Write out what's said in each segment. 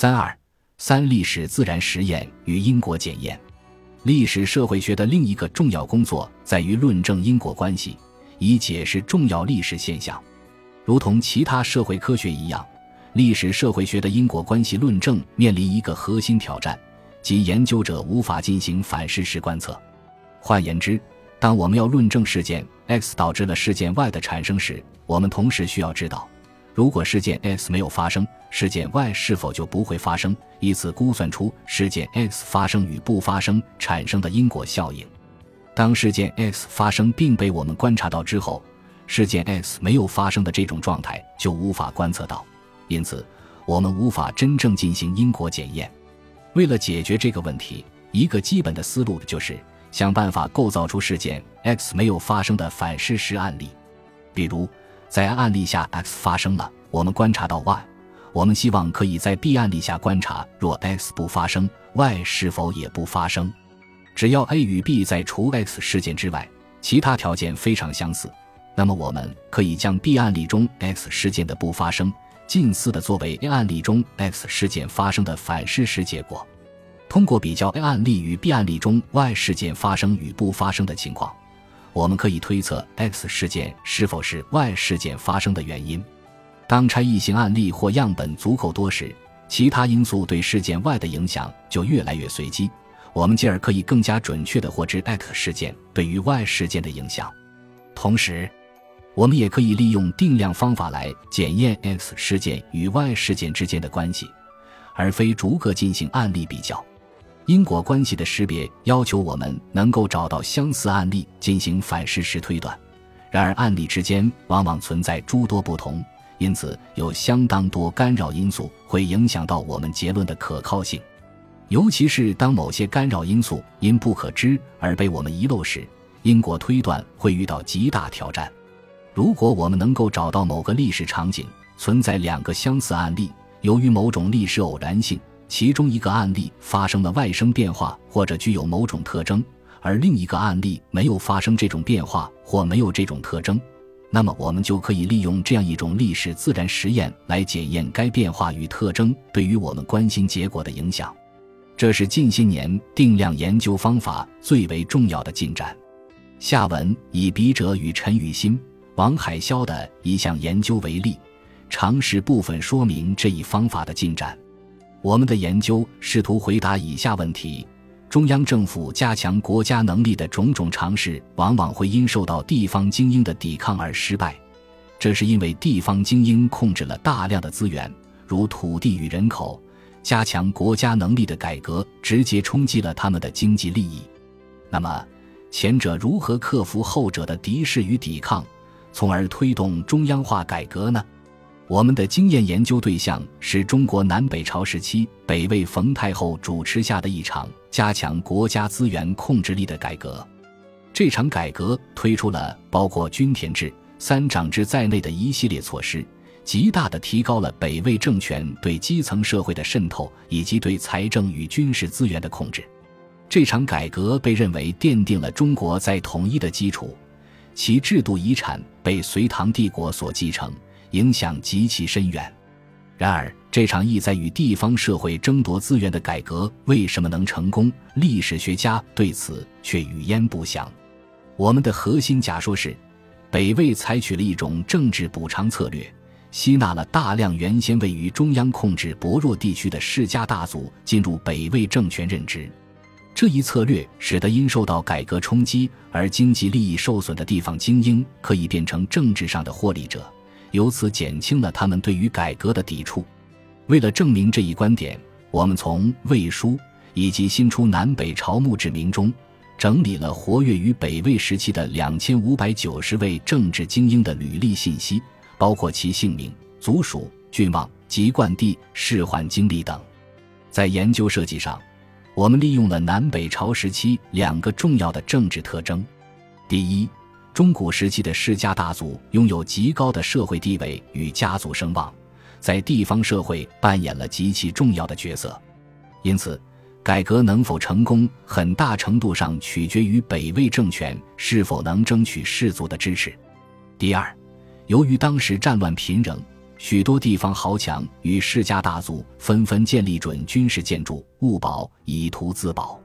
三二三历史自然实验与因果检验。历史社会学的另一个重要工作在于论证因果关系，以解释重要历史现象。如同其他社会科学一样，历史社会学的因果关系论证面临一个核心挑战，即研究者无法进行反事实观测。换言之，当我们要论证事件 X 导致了事件 Y 的产生时，我们同时需要知道。如果事件 X 没有发生，事件 Y 是否就不会发生？以此估算出事件 X 发生与不发生产生的因果效应。当事件 X 发生并被我们观察到之后，事件 X 没有发生的这种状态就无法观测到，因此我们无法真正进行因果检验。为了解决这个问题，一个基本的思路就是想办法构造出事件 X 没有发生的反事实案例，比如。在案例下，X 发生了，我们观察到 Y，我们希望可以在 B 案例下观察，若 X 不发生，Y 是否也不发生？只要 A 与 B 在除 X 事件之外，其他条件非常相似，那么我们可以将 B 案例中 X 事件的不发生近似的作为 A 案例中 X 事件发生的反事实结果。通过比较 A 案例与 B 案例中 Y 事件发生与不发生的情况。我们可以推测 X 事件是否是 Y 事件发生的原因。当差异性案例或样本足够多时，其他因素对事件 Y 的影响就越来越随机。我们进而可以更加准确地获知 X 事件对于 Y 事件的影响。同时，我们也可以利用定量方法来检验 X 事件与 Y 事件之间的关系，而非逐个进行案例比较。因果关系的识别要求我们能够找到相似案例进行反事实推断，然而案例之间往往存在诸多不同，因此有相当多干扰因素会影响到我们结论的可靠性。尤其是当某些干扰因素因不可知而被我们遗漏时，因果推断会遇到极大挑战。如果我们能够找到某个历史场景存在两个相似案例，由于某种历史偶然性。其中一个案例发生了外生变化或者具有某种特征，而另一个案例没有发生这种变化或没有这种特征，那么我们就可以利用这样一种历史自然实验来检验该变化与特征对于我们关心结果的影响。这是近些年定量研究方法最为重要的进展。下文以笔者与陈雨欣、王海霄的一项研究为例，尝试部分说明这一方法的进展。我们的研究试图回答以下问题：中央政府加强国家能力的种种尝试，往往会因受到地方精英的抵抗而失败。这是因为地方精英控制了大量的资源，如土地与人口。加强国家能力的改革直接冲击了他们的经济利益。那么，前者如何克服后者的敌视与抵抗，从而推动中央化改革呢？我们的经验研究对象是中国南北朝时期北魏冯太后主持下的一场加强国家资源控制力的改革。这场改革推出了包括均田制、三长制在内的一系列措施，极大地提高了北魏政权对基层社会的渗透以及对财政与军事资源的控制。这场改革被认为奠定了中国在统一的基础，其制度遗产被隋唐帝国所继承。影响极其深远。然而，这场意在与地方社会争夺资源的改革为什么能成功？历史学家对此却语焉不详。我们的核心假说是，北魏采取了一种政治补偿策略，吸纳了大量原先位于中央控制薄弱地区的世家大族进入北魏政权任职。这一策略使得因受到改革冲击而经济利益受损的地方精英可以变成政治上的获利者。由此减轻了他们对于改革的抵触。为了证明这一观点，我们从《魏书》以及新出南北朝墓志铭中，整理了活跃于北魏时期的两千五百九十位政治精英的履历信息，包括其姓名、族属、郡望、籍贯地、仕宦经历等。在研究设计上，我们利用了南北朝时期两个重要的政治特征：第一，中古时期的世家大族拥有极高的社会地位与家族声望，在地方社会扮演了极其重要的角色。因此，改革能否成功，很大程度上取决于北魏政权是否能争取士族的支持。第二，由于当时战乱频仍，许多地方豪强与世家大族纷纷建立准军事建筑物堡，以图自保。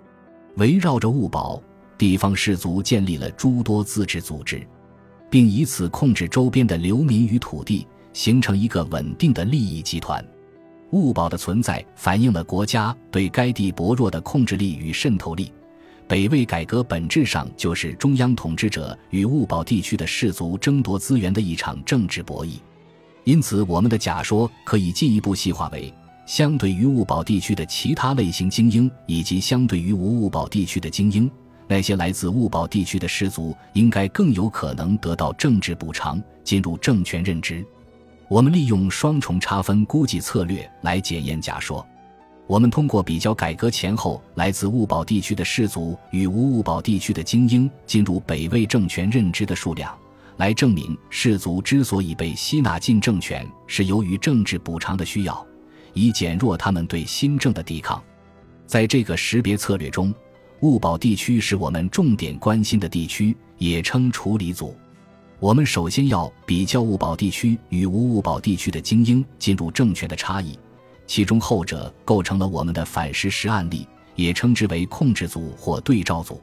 围绕着物堡，地方士族建立了诸多自治组织，并以此控制周边的流民与土地，形成一个稳定的利益集团。物堡的存在反映了国家对该地薄弱的控制力与渗透力。北魏改革本质上就是中央统治者与物堡地区的氏族争夺资源的一场政治博弈。因此，我们的假说可以进一步细化为：相对于物堡地区的其他类型精英，以及相对于无物堡地区的精英，那些来自物堡地区的士族应该更有可能得到政治补偿，进入政权任职。我们利用双重差分估计策略来检验假说。我们通过比较改革前后来自物堡地区的士族与无物堡地区的精英进入北魏政权任职的数量。来证明士族之所以被吸纳进政权，是由于政治补偿的需要，以减弱他们对新政的抵抗。在这个识别策略中，物保地区是我们重点关心的地区，也称处理组。我们首先要比较物保地区与无物保地区的精英进入政权的差异，其中后者构成了我们的反事实案例，也称之为控制组或对照组。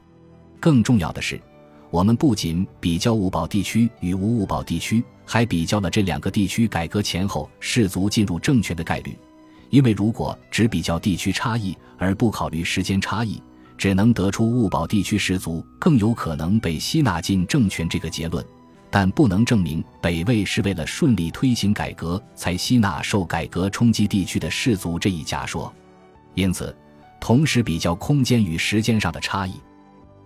更重要的是。我们不仅比较物保地区与无物保地区，还比较了这两个地区改革前后士族进入政权的概率。因为如果只比较地区差异而不考虑时间差异，只能得出物保地区氏族更有可能被吸纳进政权这个结论，但不能证明北魏是为了顺利推行改革才吸纳受改革冲击地区的氏族这一假说。因此，同时比较空间与时间上的差异。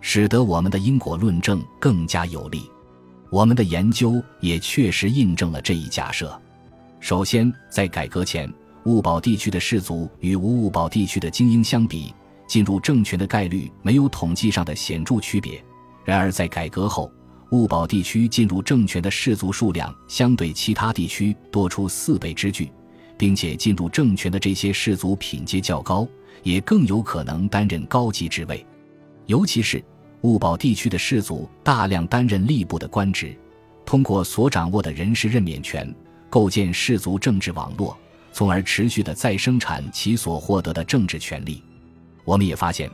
使得我们的因果论证更加有力，我们的研究也确实印证了这一假设。首先，在改革前，物保地区的氏族与无物保地区的精英相比，进入政权的概率没有统计上的显著区别。然而，在改革后，物堡地区进入政权的士族数量相对其他地区多出四倍之巨，并且进入政权的这些士族品阶较高，也更有可能担任高级职位，尤其是。物堡地区的士族大量担任吏部的官职，通过所掌握的人事任免权，构建士族政治网络，从而持续的再生产其所获得的政治权利。我们也发现，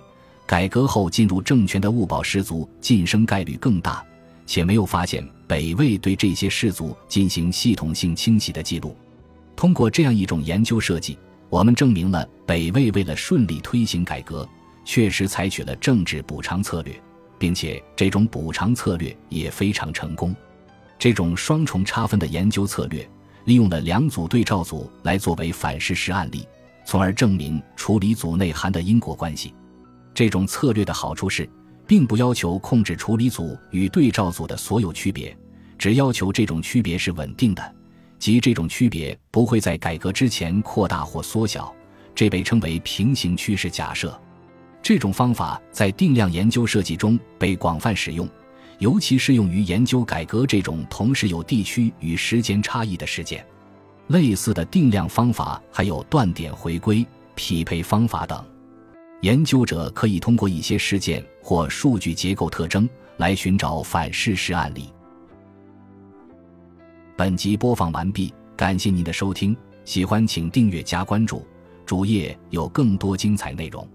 改革后进入政权的物保氏族晋升概率更大，且没有发现北魏对这些氏族进行系统性清洗的记录。通过这样一种研究设计，我们证明了北魏为了顺利推行改革，确实采取了政治补偿策略。并且这种补偿策略也非常成功。这种双重差分的研究策略，利用了两组对照组来作为反事实案例，从而证明处理组内涵的因果关系。这种策略的好处是，并不要求控制处理组与对照组的所有区别，只要求这种区别是稳定的，即这种区别不会在改革之前扩大或缩小。这被称为平行趋势假设。这种方法在定量研究设计中被广泛使用，尤其适用于研究改革这种同时有地区与时间差异的事件。类似的定量方法还有断点回归、匹配方法等。研究者可以通过一些事件或数据结构特征来寻找反事实案例。本集播放完毕，感谢您的收听，喜欢请订阅加关注，主页有更多精彩内容。